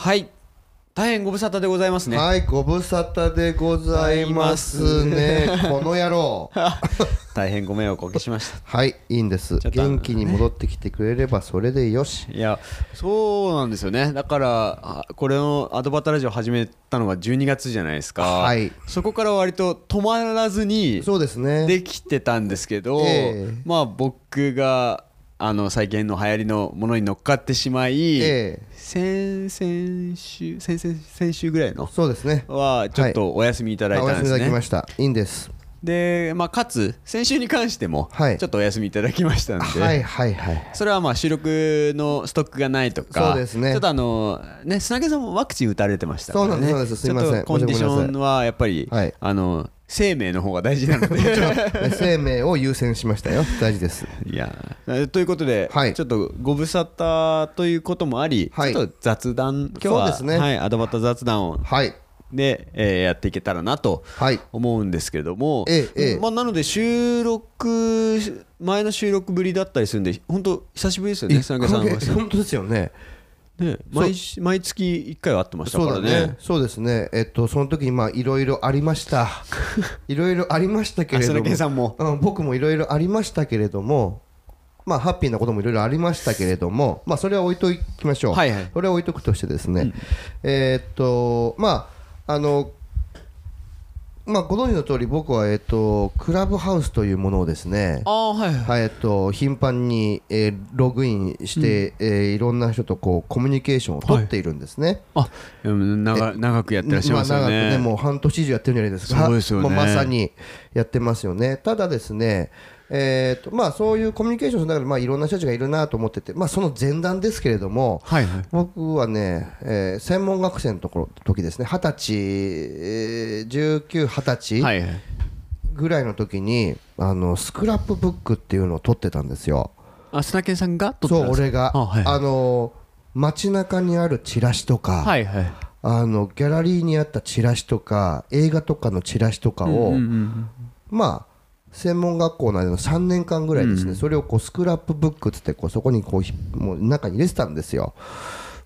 はい大変ご無沙汰でございますね、はい、ご無沙汰でございますね。この野郎。大変ご迷惑をおかけしました はい、いいんです。元気に戻ってきてくれればそれでよし。いやそうなんですよねだからあこれのアドバタラジオ始めたのが12月じゃないですか、はいそこから割と止まらずにそうですね。できてたんですけど、ええまあ僕があの最近の流行りのものに乗っかってしまい、ええ。先々週先々先週ぐらいのそうですね。はちょっとお休みいただいたんですね、ただきました。いいんです。で、まあ、かつ先週に関してもはい。ちょっとお休みいただきましたんで、はいはいはい。それはまあ収録のストックがないとかそうですね。ちょっとあのね砂毛さんもワクチン打たれてましたからね。そうなんですす。すいません。コンディションはやっぱり、はい。あの生命の方が大事なので 生命を優先しましたよ。大事です。いやえということで、はいちょっとご無沙汰ということもあり、はいちょっと雑談今日はですねはい、アドバタ雑談をはい。で、えーやっていけたらなとはい。思うんですけども、ええええまあ、なので収録前の収録ぶりだったりするんで本当久しぶりですよねさんは本当ですよね。ね毎し毎月1回は会ってましたからね。ね。そうですね。えっと、その時にまあいろいろありました。いろいろありましたけれども。さんも。うん、僕もいろいろありましたけれども、まあ、ハッピーなこともいろいろありましたけれども、まあ、それは置いときましょう、はいはい。それは置いとくとしてですね、えーっと、まあ、あの、まあ、ご存知の通り、僕は、えーっと、クラブハウスというものをですね、ああはいはい。はいえっと、頻繁に、えーログインして、えーいろんな人とこうコミュニケーションを取っているんですね。あうん長長くやってらっしゃいますよまあ、長ね,、くねもう半年以上やってるんじゃないですか。そうですよね。もうまさにやってますよね。ただですねえーとまあ、そういうコミュニケーションの中で、まあ、いろんな人たちがいるなと思ってて、まあ、その前段ですけれども、はいはい。僕はね、えー専門学生のところ時ですね。二十歳、えー、19、20歳はいはい。ぐらいの時にあのスクラップブックっていうのを取ってたんですよ。あ砂毛さんがそう俺が。あはいあの街中にあるチラシとか、はいはい。あのギャラリーにあったチラシとか映画とかのチラシとかを、うんうん。まあ専門学校内の3年間ぐらいですね、それをこうスクラップブックっつってこうそこにこうひもう中に入れてたんですよ。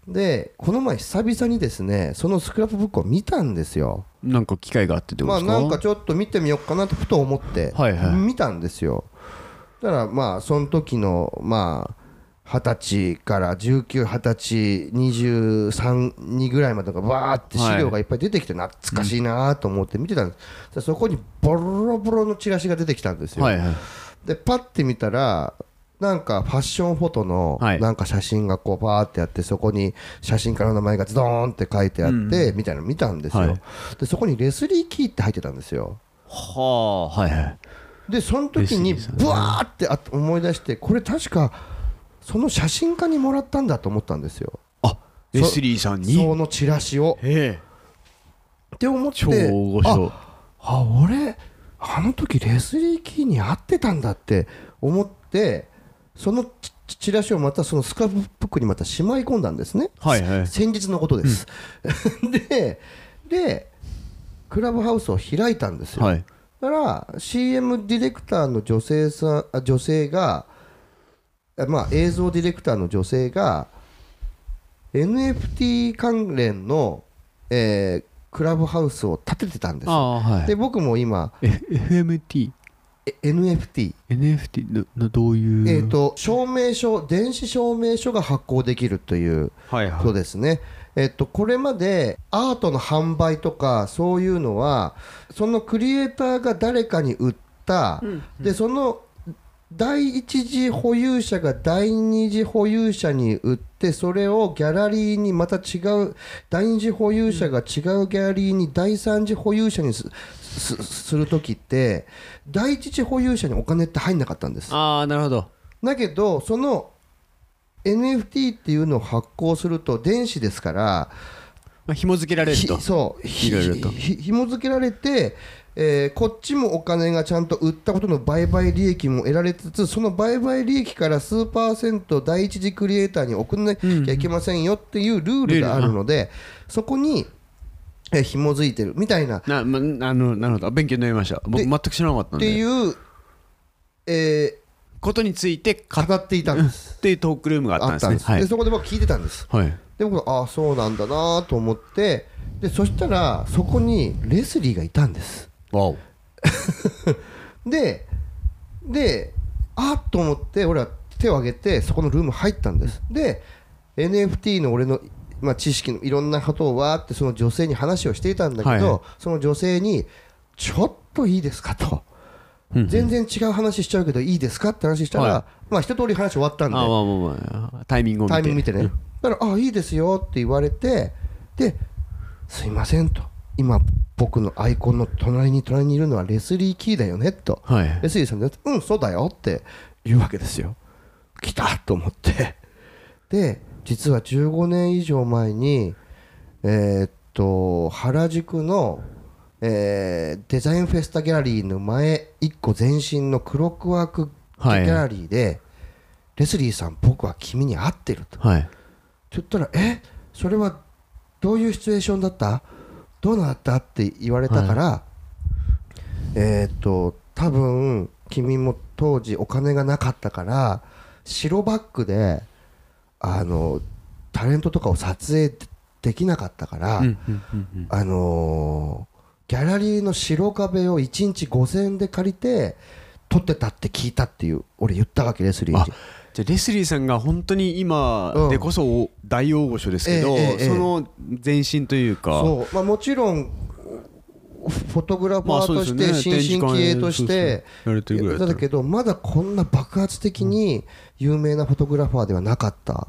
でこの前久々にですねそのスクラップブックを見たんですよ。うんなんか機会があってってですか、なんかちょっと見てみようかなとふと思ってはいはい。見たんですよ。だからまあその時のまあ二十歳から19、二十歳、23、2ぐらいまでがバーって資料がいっぱい出てきて懐かしいなと思って見てたんです、そこにボロボロのチラシが出てきたんですよ、はいはい。でパッて見たらなんかファッションフォトのはい。なんか写真がこうバーってあってそこに写真家の名前がズドーンって書いてあってみたいなの見たんですよ、はい。でそこにレスリー・キーって入ってたんですよ。はあはいはい。でその時にブワーってあ思い出してこれ確かその写真家にもらったんだと思ったんですよ。あレスリーさんに？そのチラシを。って思って超大御所あ俺あの時レスリー・キーに会ってたんだって思ってそのチチラシをまたそのスカブックにまたしまい込んだんですね、はいはい。先日のことです、ででクラブハウスを開いたんですよ、はい。だから CM ディレクターの女性さあ女性があまあ映像ディレクターの女性が NFT 関連の、えークラブハウスを立ててたんです。ああはい。で僕も今え FMT え NFT、NFT ののどういう？えー、と証明書電子証明書が発行できるというはいはそうですね、えっと、これまでアートの販売とかそういうのはそのクリエイターが誰かに売った、でその第一次保有者が第二次保有者に売ってそれをギャラリーにまた違う第二次保有者が違うギャラリーに第三次保有者にすすする時って第一次保有者にお金って入んなかったんです。ああなるほど。だけどその NFT っていうのを発行すると電子ですからまあ紐付けられると。ひそうひいろいろとひ紐付けられて、えーこっちもお金がちゃんと売ったことの売買利益も得られつつその売買利益から数パーセント第一次クリエイターに送んなきゃいけませんよっていうルールがあるので、そこに、えー紐づいてるみたいな。っな、ま、あのなるほど。勉強になりました。僕で全く知らなかったんで。ていう、えことについてー語語っていたんです。っていうトークルームがあったんですでそこで僕聞いてたんです。はい、はい、で僕ああそうなんだなと思ってでそしたらそこにレスリーがいたんです でであっと思って俺は手を挙げてそこのルーム入ったんです。で NFT の俺の、まあ、知識のいろんなことをわーってその女性に話をしていたんだけど、はいはい。その女性に「ちょっといいですか?」と。全然違う話しちゃうけどいいですか？って話したら、はまあ一通り話終わったんで。あまあまあまあタイミングを見て。タイミング見てね、だから「あいいですよ」って言われてで「すいません」と「今僕のアイコンの隣に隣にいるのはレスリー・キーだよね」と。はい。レスリーさんで「うんそうだよ」って言うわけですよ。来たと思って。で実は15年以上前にえーっと原宿の、えーデザインフェスタギャラリーの前1個前身のクロックワークギはい。ャラリーで、レスリーさん僕は君に会ってると。はい。って言ったら「え？それはどういうシチュエーションだった？どうなった?」って言われたから、えーっと多分君も当時お金がなかったから白バックであのタレントとかを撮影できなかったから、うんうんうんうんあのーギャラリーの白壁を1日5000円で借りて撮ってたって聞いたっていう俺言ったわけレスリーあに。じゃあレスリーさんが本当に今うん。でこそ大大御所ですけど、その前身というか。そう、まあ、もちろんフォトグラファーとして新進気鋭としてだけどまだこんな爆発的に有名なフォトグラファーではなかった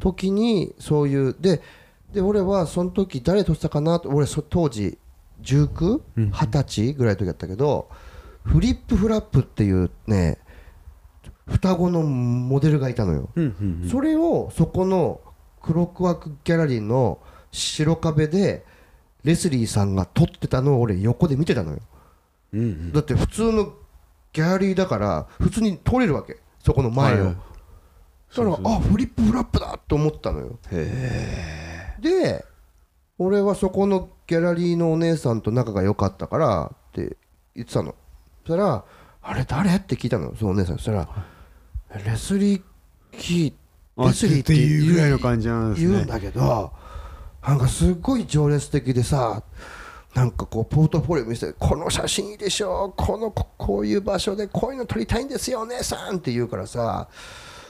時にそういうでで俺はその時誰撮ってたかなと俺そ当時19、20歳ぐらいの時だったけどフリップフラップっていうね双子のモデルがいたのよ。それをそこのクロックワークギャラリーの白壁でレスリーさんが撮ってたのを俺横で見てたのよ。うんうん。だって普通のギャラリーだから普通に撮れるわけ。そこの前を、はいだからあフリップフラップだと思ったのよ。で俺はそこのギャラリーのお姉さんと仲が良かったからって言ってたの。そしたら「あれ誰?」って聞いたの。そのお姉さん。そしたら「レスリー・キーレスリーっていうぐらいの感じなんですね。言うんだけどなんかすごい情熱的でさなんかこうポートフォリオ見せて「この写真いいでしょこのここういう場所でこういうの撮りたいんですよお姉さん」って言うからさ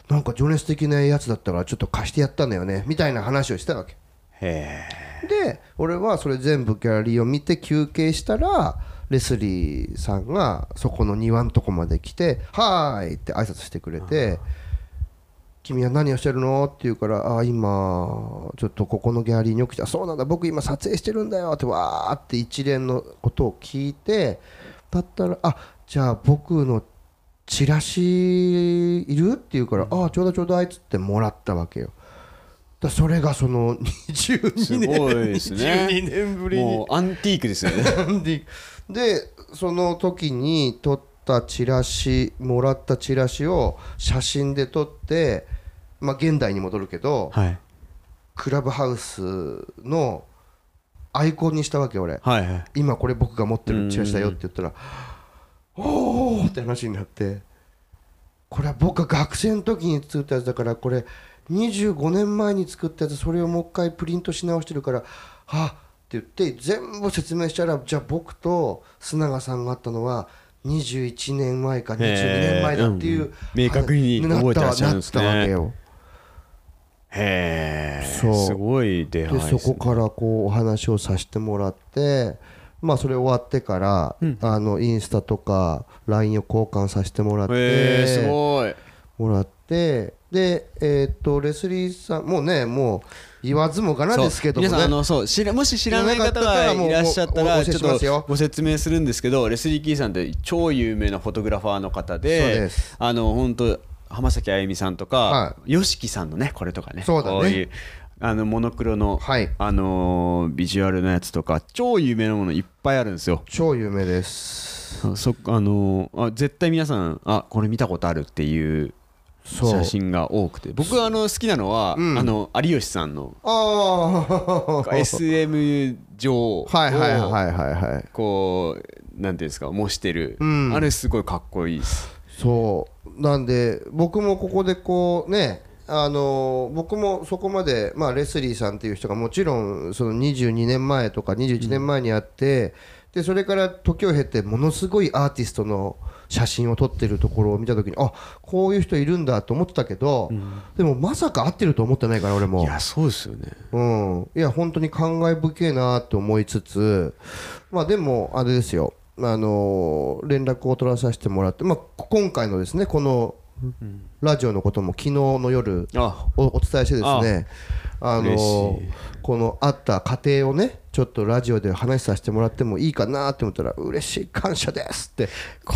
なんか情熱的なやつだったからちょっと貸してやったんだよねみたいな話をしてたわけ。へで俺はそれ全部ギャラリーを見て休憩したらレスリーさんがそこの庭のとこまで来て「はーい」って挨拶してくれて「君は何をしてるの?」って言うから「あ今ちょっとここのギャラリーに起きたそうなんだ僕今撮影してるんだよ」ってわーって一連のことを聞いてだったら「あじゃあ僕のチラシいる?」って言うから「あちょうだいちょうだい」っつってもらったわけよ。だそれがその22年すごいですね 22年ぶえりにもうアンティークですよね ででその時に撮ったチラシもらったチラシを写真で撮ってまあ現代に戻るけどはい。クラブハウスのアイコンにしたわけ俺。はいはい。今これ僕が持ってるチラシだよって言ったらおおって話になってこれは僕が学生の時に作ったやつだからこれ25年前に作ったやつそれをもう一回プリントし直してるからはっ言って全部説明したらじゃあ僕と須永さんがあったのは21年前か22年前だっていう、明確にな覚えてらっしゃるんですね。なったわけよへえすごい出会いでね。そこからこうお話をさせてもらってまあそれ終わってから、あのインスタとか LINE を交換させてもらって、へえすごい。もらってでえーっとレスリーさんもうねもう言わずもがなですけどもね。皆さんあのそう知らもし知らない方がいらっしゃったらちょっとご説明するんですけどレスリー・キーさんって超有名なフォトグラファーの方であの本当浜崎あゆみさんとかは YOSHIKI さんのねこれとかねそうだね。こういうあのモノクロの、はい。あのービジュアルのやつとか超有名なものいっぱいあるんですよ。超有名です。あそあのーあ絶対皆さんあこれ見たことあるっていう写真が多くて。僕はあの好きなのは、うん。あの有吉さんの。ああ SM 女王をはいはいはいはいはい。こうなんていうんですか模してる、うん。あれすごいかっこいいです。そう。なんで僕もここでこうねあの僕もそこまで、まあ、レスリーさんっていう人がもちろんその22年前とか21年前にあって、でそれから時を経てものすごいアーティストの写真を撮ってるところを見た時にあこういう人いるんだと思ってたけど、でもまさか合ってると思ってないから俺も。いやそうですよね。うん、いや本当に感慨深いなと思いつつまあでもあれですよ。あの連絡を取らさせてもらって、まあ、今回のですねこのラジオのことも昨日の夜お伝えしてですねあのい。このあった過程をねちょっとラジオで話させてもらってもいいかなって思ったら嬉しい感謝ですって。こ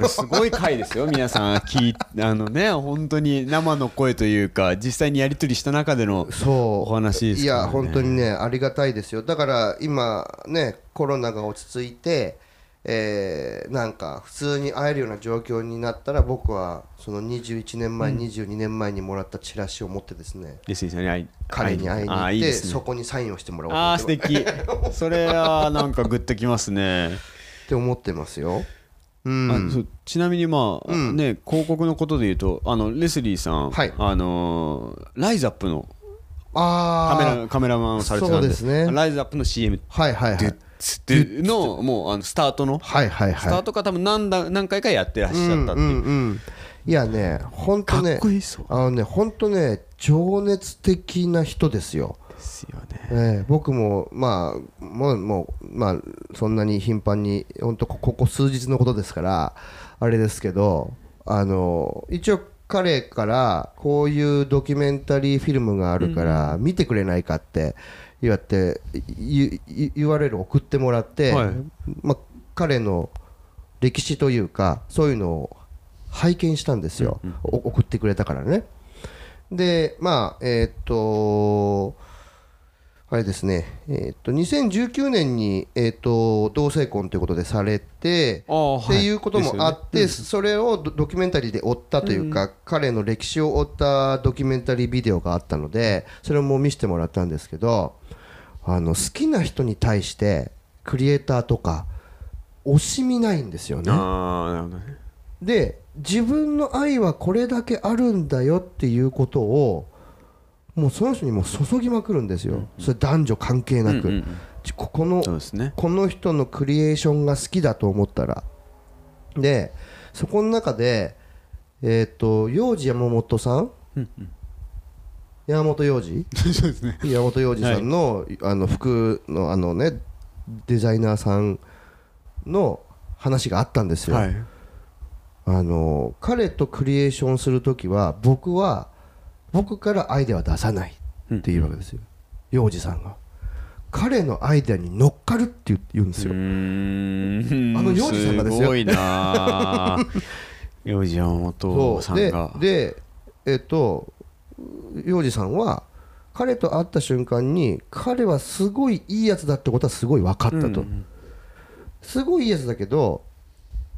れすごい回ですよ 皆さん。聞いあのね本当に生の声というか実際にやり取りした中でのそう。お話ですね。や本当にねありがたいですよ。だから今ねコロナが落ち着いて、えーなんか普通に会えるような状況になったら僕はその21年前、22年前にもらったチラシを持ってですね。レスリーさんに会い彼に会いに行っていいですね。そこにサインをしてもらおうああ素敵。それはなんかグッときますね。って思ってますよ。うん。ちなみにまあ、うん。ね広告のことで言うとあのレスリーさん、はい。あのーライズアップのあカメラカメラマンをされてたんでそうですね。ライズアップの CM はいはいはいでのもうあのスタートの、はいはいスターはトから多分何だ何回かやってらっい。しゃったっていう、うんうんうん。いやね本当ねかっこいいそうあのね本当ね情熱的な人ですよ。ですよね。ええ僕もまあもうもうまあそんなに頻繁に本当こここ数日のことですからあれですけどあの一応彼からこういうドキュメンタリーフィルムがあるから見てくれないかって言われて URL 送ってもらって、はい。まあ、彼の歴史というかそういうのを拝見したんですよ、お送ってくれたからね。でまあえーっとあれですね、えーっと2019年に、えーっと同性婚ということでされてっていうこともあって、それをドドキュメンタリーで追ったというか、彼の歴史を追ったドキュメンタリービデオがあったのでそれも見せてもらったんですけどあの好きな人に対してクリエイターとか惜しみないんですよね。で自分の愛はこれだけあるんだよっていうことをもうその人にもう注ぎまくるんですよ、それ男女関係なく、うんうんうん。ここのね。この人のクリエーションが好きだと思ったら。でそこの中でえっ、と幼児山本さん、山本幼児 そうですね。山本洋二さんの,、あの服のあのねデザイナーさんの話があったんですよ、はい。あの彼とクリエーションする時は僕は僕からアイデアは出さないっていうわけですよ。洋二さんが。彼のアイデアに乗っかるって言うんですよ、あの幼児さんがですよ。すごいな。あ 幼児山本さんでがでえっと洋二さんは彼と会った瞬間に彼はすごいいいやつだってことはすごい分かったと、すごいいいやつだけど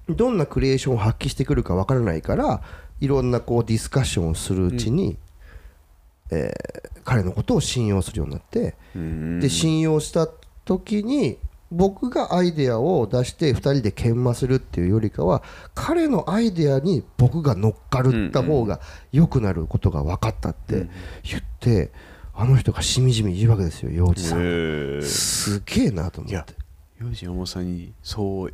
どんなクリエーションを発揮してくるか分からないからいろんなこうディスカッションをするうちに、えー彼のことを信用するようになって、うん。で信用した時に僕がアイデアを出して2人で研磨するっていうよりかは彼のアイデアに僕が乗っかるった方が良くなることが分かったって言って、あの人がしみじみ言うわけですよ洋二さん。へーすげえなと思って。幼児山本さんにそう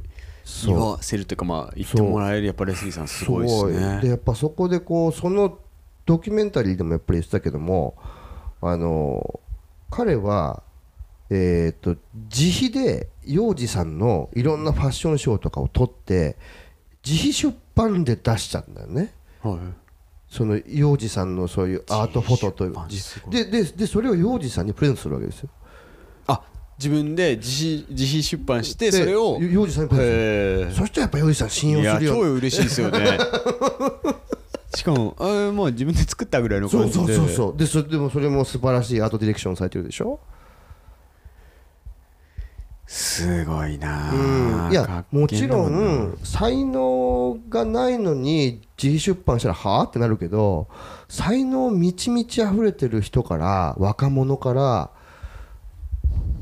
言わせるというかまあ言ってもらえるやっぱレスリーさんすごいですすごいでねやっぱそこでこうそのドキュメンタリーでもやっぱり言ってたけどもあの彼はえー、と自費で幼児さんのいろんなファッションショーとかを撮って自費出版で出しちゃうんだよね。はい。その幼児さんのそういうアートフォトという。でででそれを幼児さんにプレゼントするわけですよ。あ自分で自費自費出版してでそれを。幼児さんにプレゼントする。へそしたらやっぱ幼児さん信用するよ超嬉しいですよね しかもあーもう自分で作ったぐらいのそう感じでそうそうそう。でそでもそれも素晴らしいアートディレクションされてるでしょ？すごいなうん。いやもちろん才能がないのに自費出版したらはあ？ってなるけど才能満ち満ち溢れてる人から若者から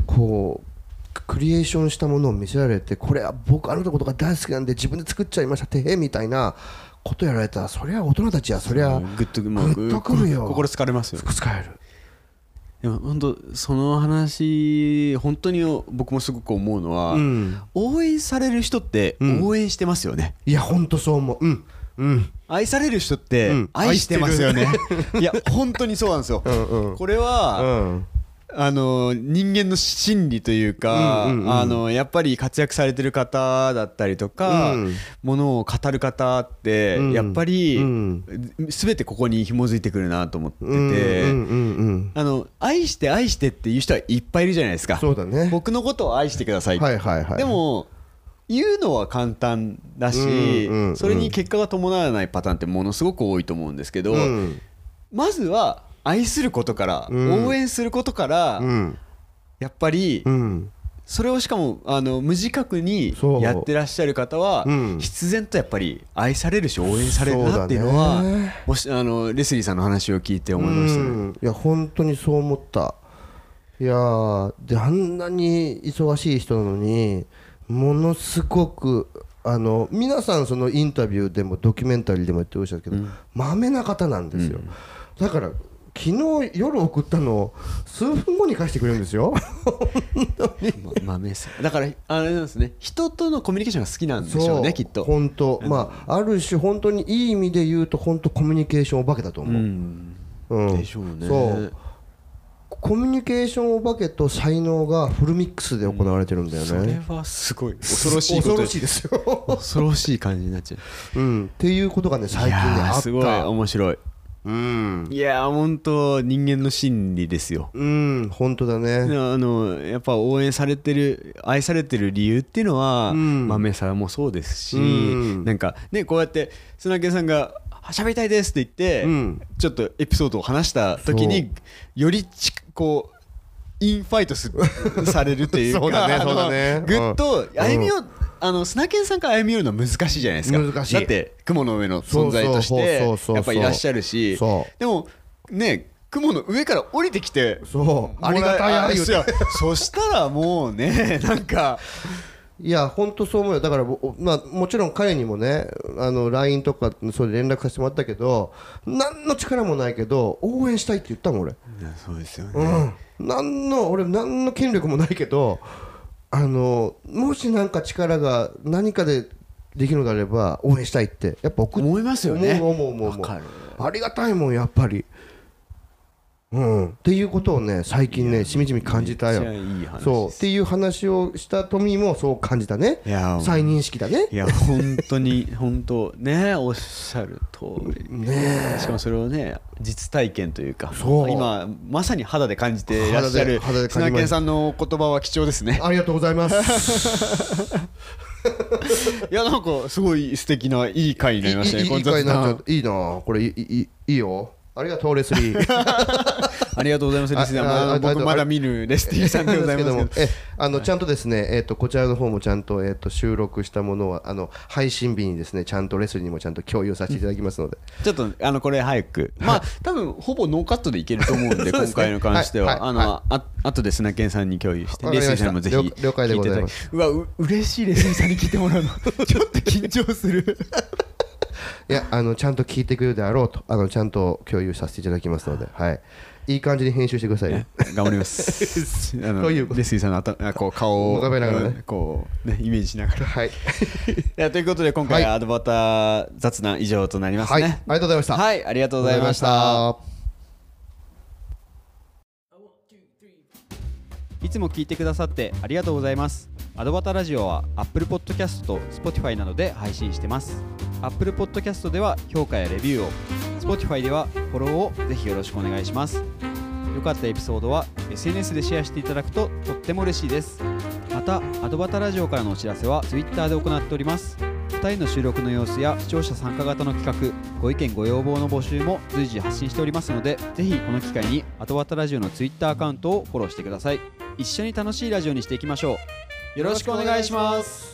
こうクリエーションしたものを見せられてこれは僕あなたのことが大好きなんで自分で作っちゃいましたてへみたいなことやられたらそりゃ大人たちはそりゃグッともうグッとくるよ。心疲れますよ。服使える。でも本当その話本当に僕もすごく思うのは、うん。応援される人ってうん。応援してますよね、いやほんとそう思う。うん。うん。愛される人ってうん。愛してますよね、いや本当にそうなんですよ、うんうん。これは、うんあの人間の心理というか、うんうんうん。あのやっぱり活躍されてる方だったりとか、うん。ものを語る方って、うん。やっぱり、うん。全てここに紐づいてくるなと思ってて、うんうんうんうんあの愛して愛してっていう人はいっぱいいるじゃないですか。そうだね。僕のことを愛してください、はいはいはい。でも言うのは簡単だし、うんうんうん。それに結果が伴わないパターンってものすごく多いと思うんですけど、うん。まずは愛することから、うん。応援することから、うん。やっぱりうん。それをしかもあの無自覚にやってらっしゃる方は、うん。必然とやっぱり愛されるし応援されるなっていうのはもしあのレスリーさんの話を聞いて思いましたね。うん。いや本当にそう思った。いやーであんなに忙しい人なのにものすごくあの皆さんそのインタビューでもドキュメンタリーでも言ってましたけど、まめな方なんですよ、だから昨日夜送ったのを数分後に返してくれるんですよ。ま豆さんだからあれなんですね。人とのコミュニケーションが好きなんでしょうねきっと。本当。まあある種本当にいい意味で言うと本当コミュニケーションお化けだとう思う、ん。うん。でしょうね。そう。コミュニケーションお化けと才能がフルミックスで行われてるんだよそれね、はすごい。恐ろしいこと恐ろしいですよ、恐ろしい感じになっちゃう。うん、っていうことがね最近ねいやーあったすごい。面白い。うん、いやー本当人間の心理ですよ。うん、本当だね。あのやっぱ応援されてる愛されてる理由っていうのは、うん。豆さもそうですし、うん。なんかねこうやって砂毛さんが「喋りたいです」って言って、うん。ちょっとエピソードを話した時によりちこうインファイトすされるというかそうだねそうだね。ぐっとうん。歩み寄、あの砂犬さんから歩み寄るのは難しいじゃないですか。難しい。だって雲の上の存在としてやっぱいらっしゃるし。そう。でもね雲の上から降りてきてそう。ありがたいああ言うて。や そしたらもうねなんかいや本当そう思うよ。だから、ぼまあ、もちろん彼にもねあの LINE とかそれ連絡させてもらったけど何の力もないけど応援したいって言ったもん俺。そうですよね、うん。何の俺何の権力もないけどあのもし何か力が何かでできるのであれば応援したいってやっぱ送っ思いますよね。思う思う思う思う。ありがたいもんやっぱりうん。っていうことをね最近ねしみじみ感じたよ。そう。っていう話をした富もそう感じたね。いや再認識だね。いや本当に 本当ねおっしゃる通り。ねしかもそれをね実体験というかそう。今まさに肌で感じていらっしゃる肌で肌で感じま砂犬さんの言葉は貴重ですね。ありがとうございます。いやなんかすごい素敵ないい回になりましたねいいいいいいなこれいいいいいいよ。ありがとうレスリー ありがとうございますレスリー。僕まだ見ぬレスリーさんでございます。あのちゃんとですね、えっとこちらの方もちゃんと,、えっと収録したものはあの配信日にですねちゃんとレスリーにもちゃんと共有させていただきますので、ちょっとあのこれ早く。まあ多分ほぼノーカットでいけると思うんで 今回に関しては。はい。はい。あのあ後で砂犬さんに共有してレスリーさんにもぜひ了了解でございます。うわう嬉しいレスリーさんに聞いてもらうの。ちょっと緊張する。いやあのちゃんと聞いてくれるであろうとあのちゃんと共有させていただきますので、はい、いい感じに編集してくださいね。頑張ります。あのというレスリーさんの頭あこう顔を浮かべながらね。うんこうねイメージしながら。はい、ということで今回はい。アドバター雑談以上となりますはい、あねりがとうございました。はいありがとうございました。あいつも聞いてくださってありがとうございます。アドバタラジオは Apple Podcast と Spotify などで配信してます。Apple Podcast では評価やレビューを、Spotify ではフォローをぜひよろしくお願いします。良かったエピソードは SNS でシェアしていただくととっても嬉しいです。また、アドバタラジオからのお知らせは Twitter で行っております。2人の収録の様子や視聴者参加型の企画、ご意見ご要望の募集も随時発信しておりますので、ぜひこの機会にアドバタラジオの Twitter アカウントをフォローしてください。一緒に楽しいラジオにしていきましょう。よろしくお願いします。